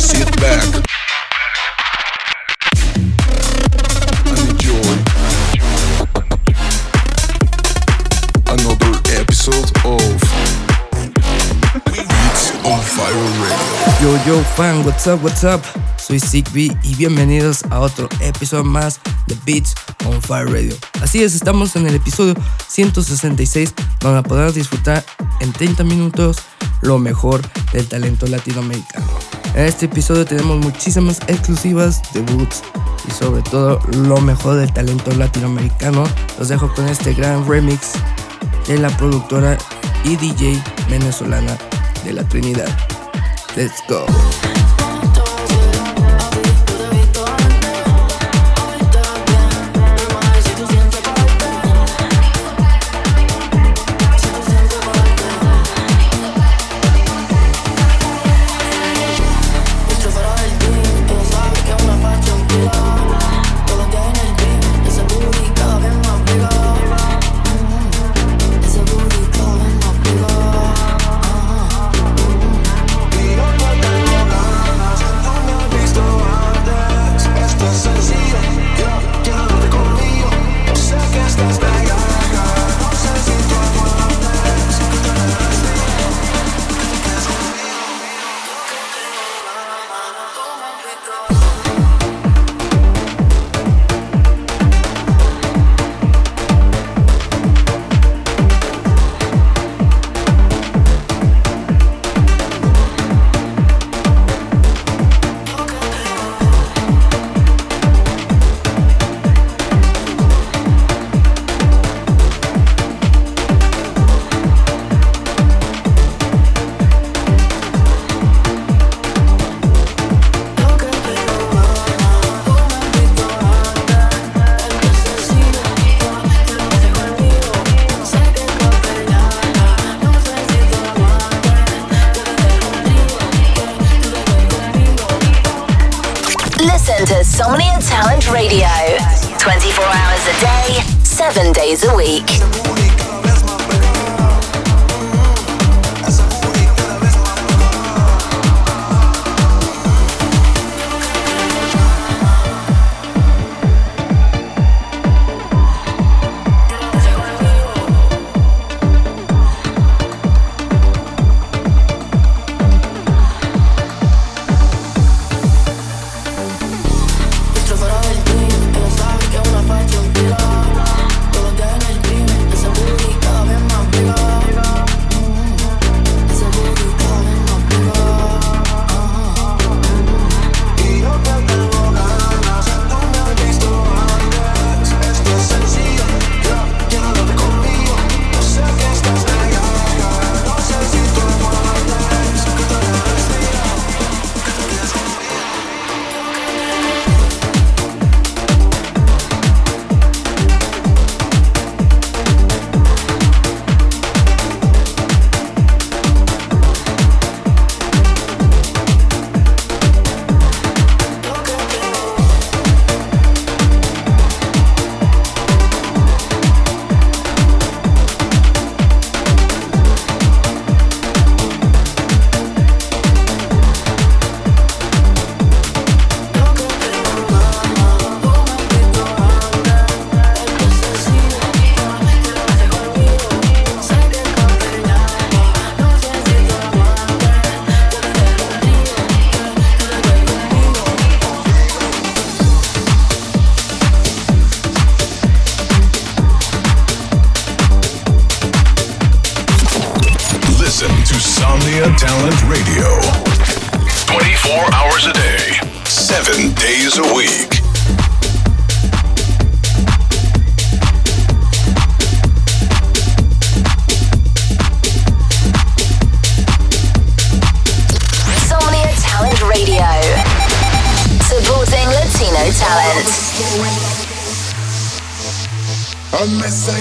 Back another episode of on Fire Radio. Yo, yo, fan, what's up, what's up? Soy Sigby y bienvenidos a otro episodio más de Beats on Fire Radio. Así es, estamos en el episodio 166 donde podrás disfrutar en 30 minutos lo mejor del talento latinoamericano. En este episodio tenemos muchísimas exclusivas, debuts y sobre todo lo mejor del talento latinoamericano. Los dejo con este gran remix de la productora y DJ venezolana de la Trinidad. Let's go.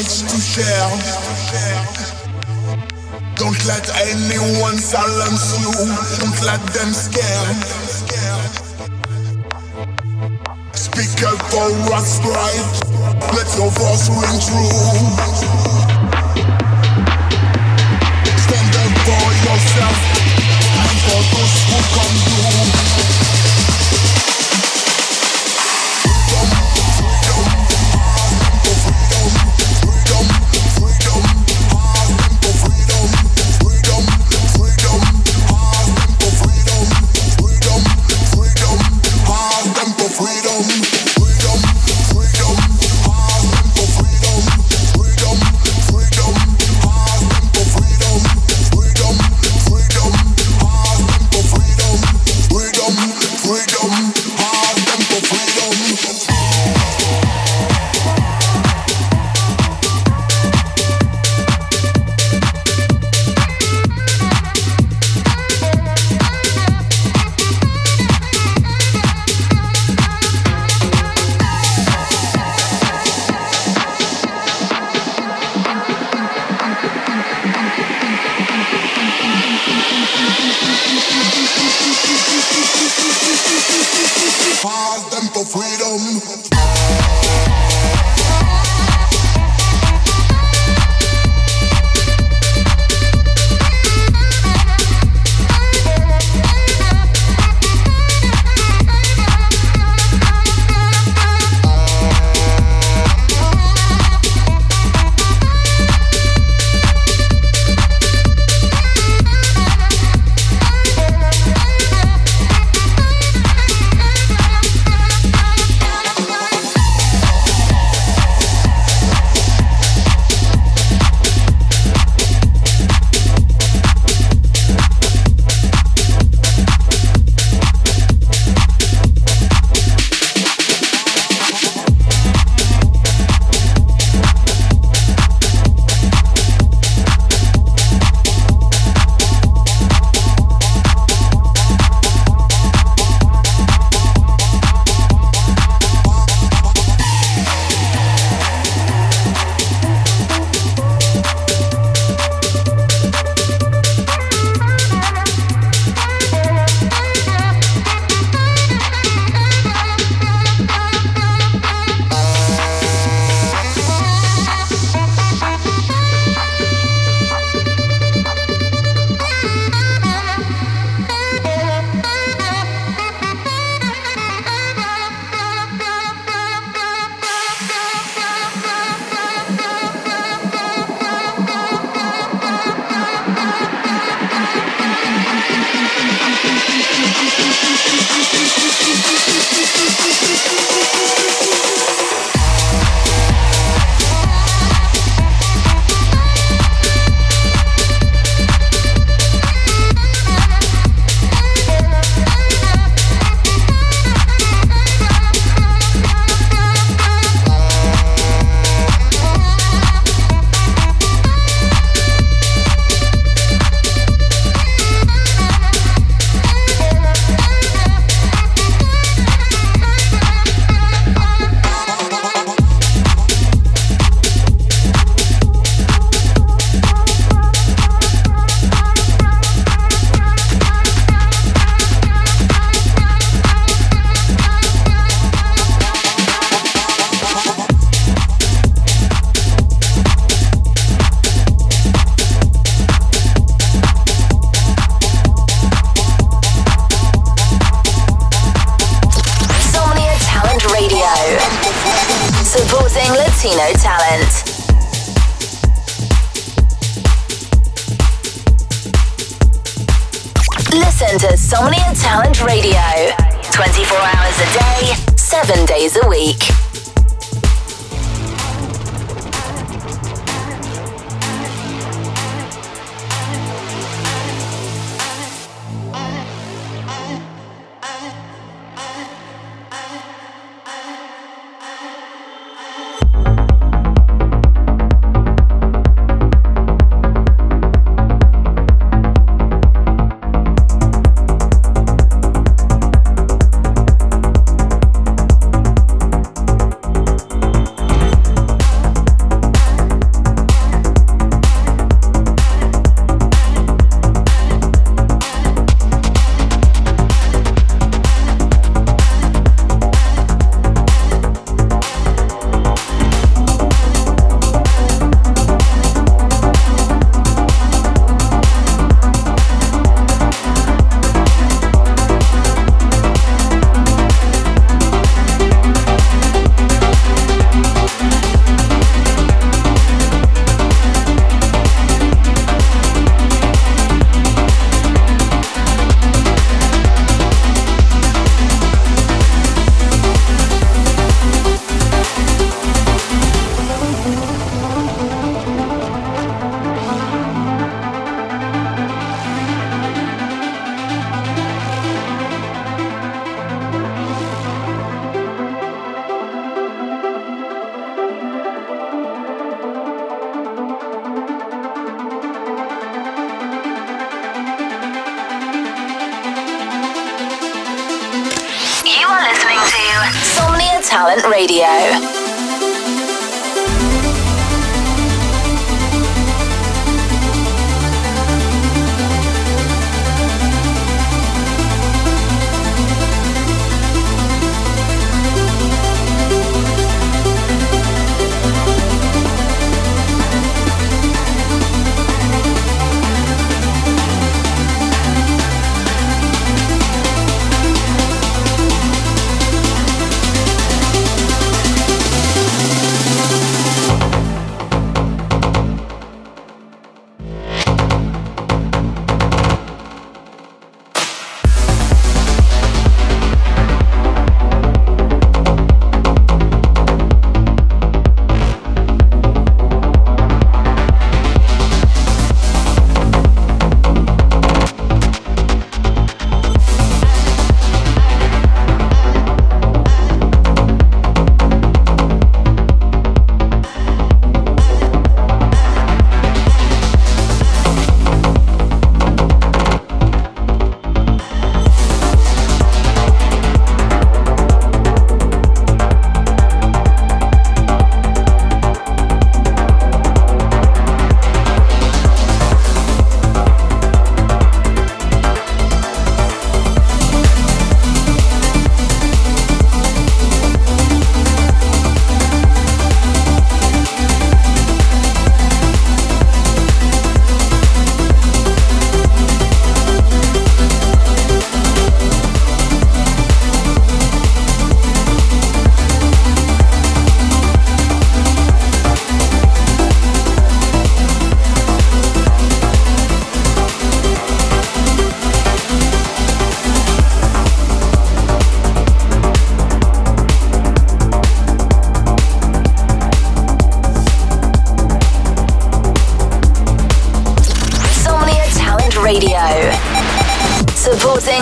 To share. Don't let anyone silence you. Don't let them scare. Speak up for what's right. Let your voice ring true.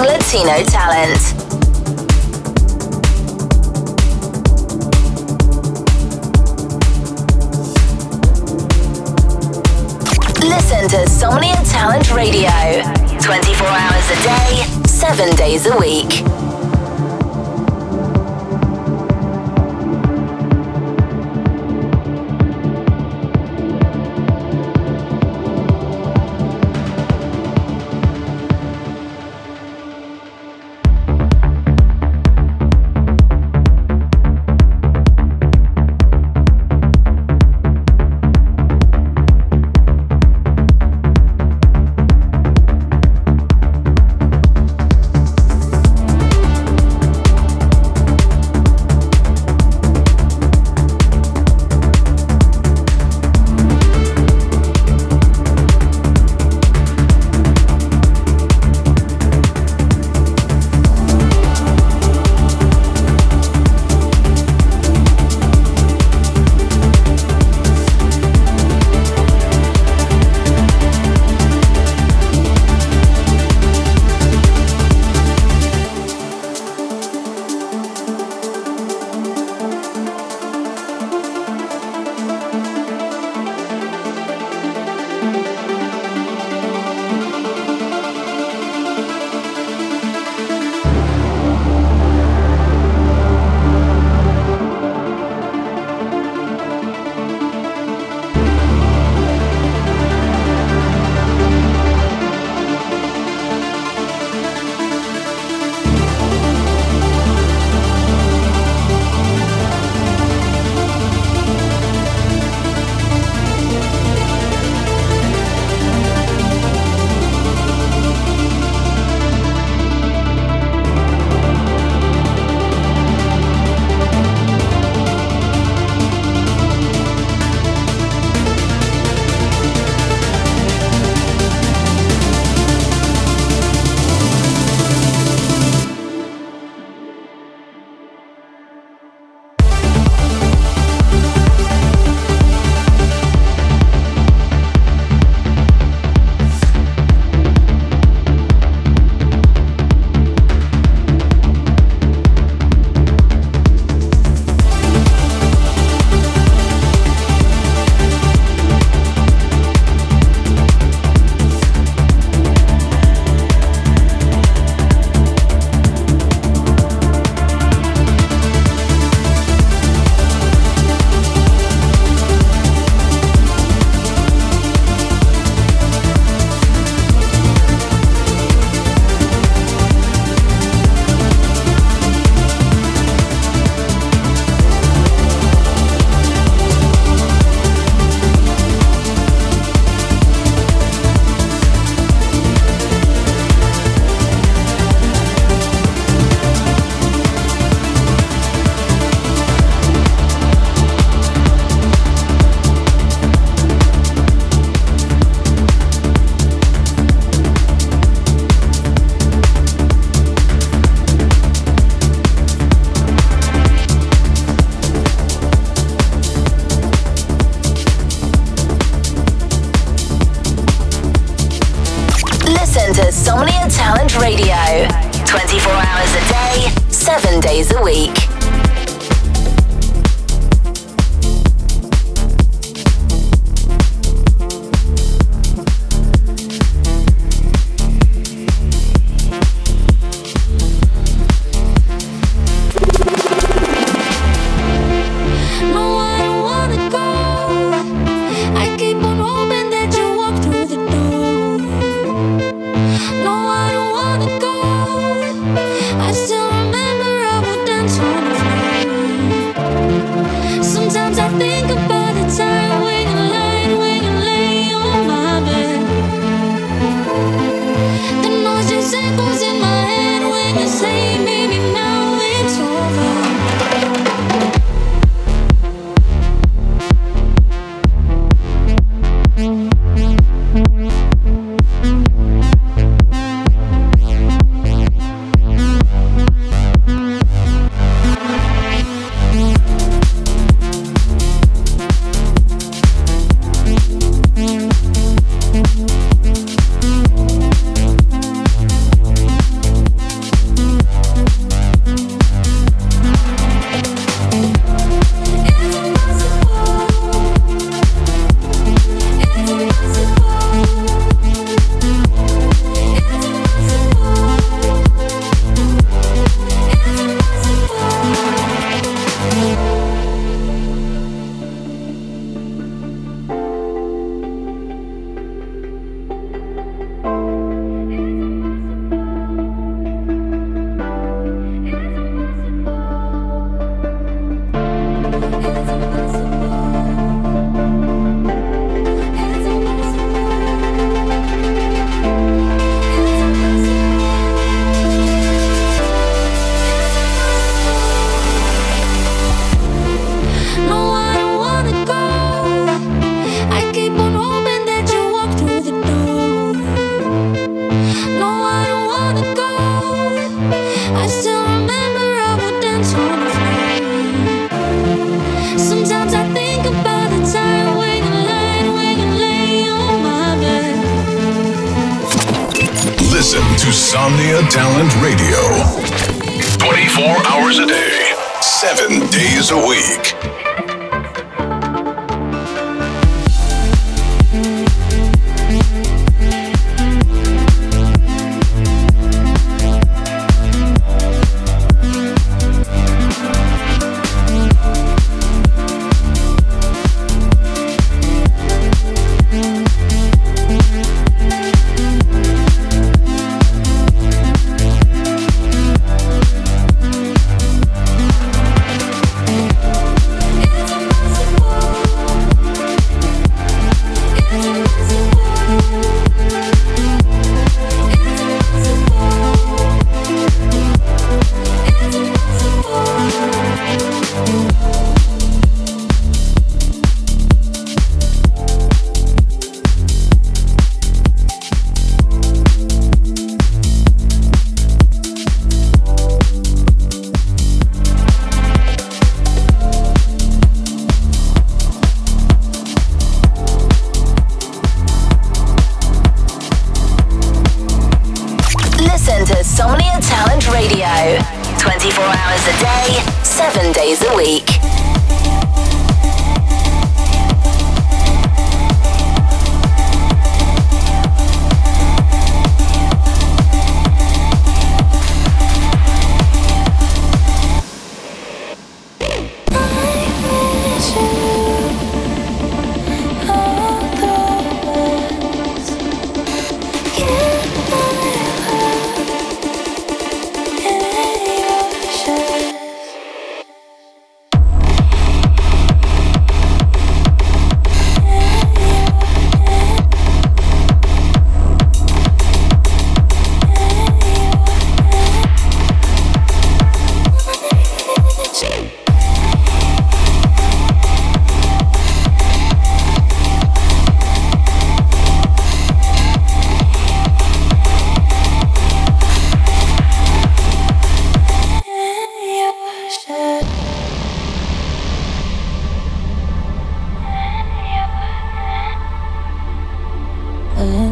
Latino talent. Listen to Somnia Talent Radio 24 hours a day, 7 days a week.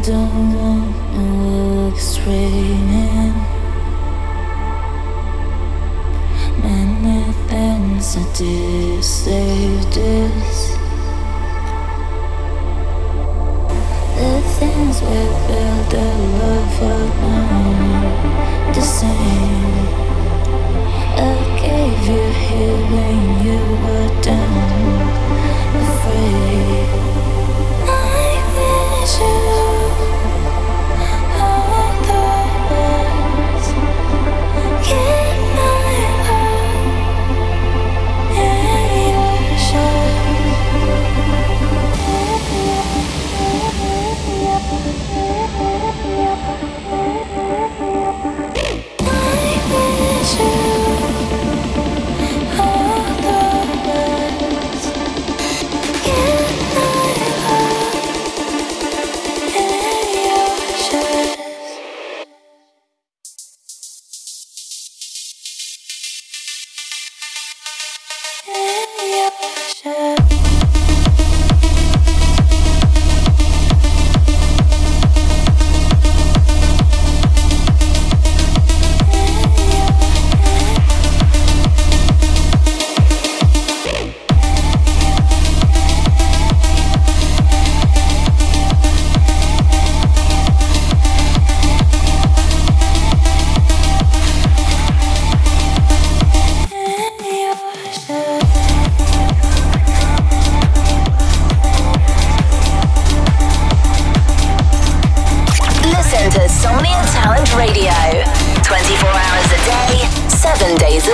don't want no look straight. Many things I did say.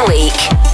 week.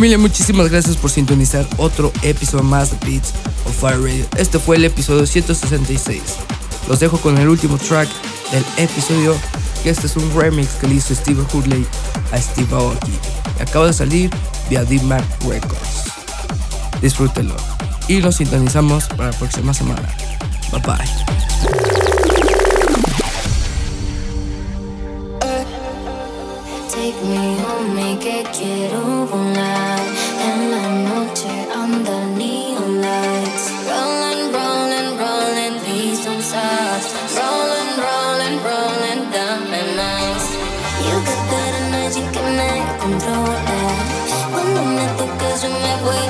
Familia, muchísimas gracias por sintonizar otro episodio más de Beats of Fire Radio. Este fue el episodio 166. Los dejo con el último track del episodio, este es un remix que le hizo Steve Hurley a Steve Aoki. Acaba de salir vía D-Mac Records. Disfrútenlo. Y nos sintonizamos para la próxima semana. Bye bye. Tocas yo me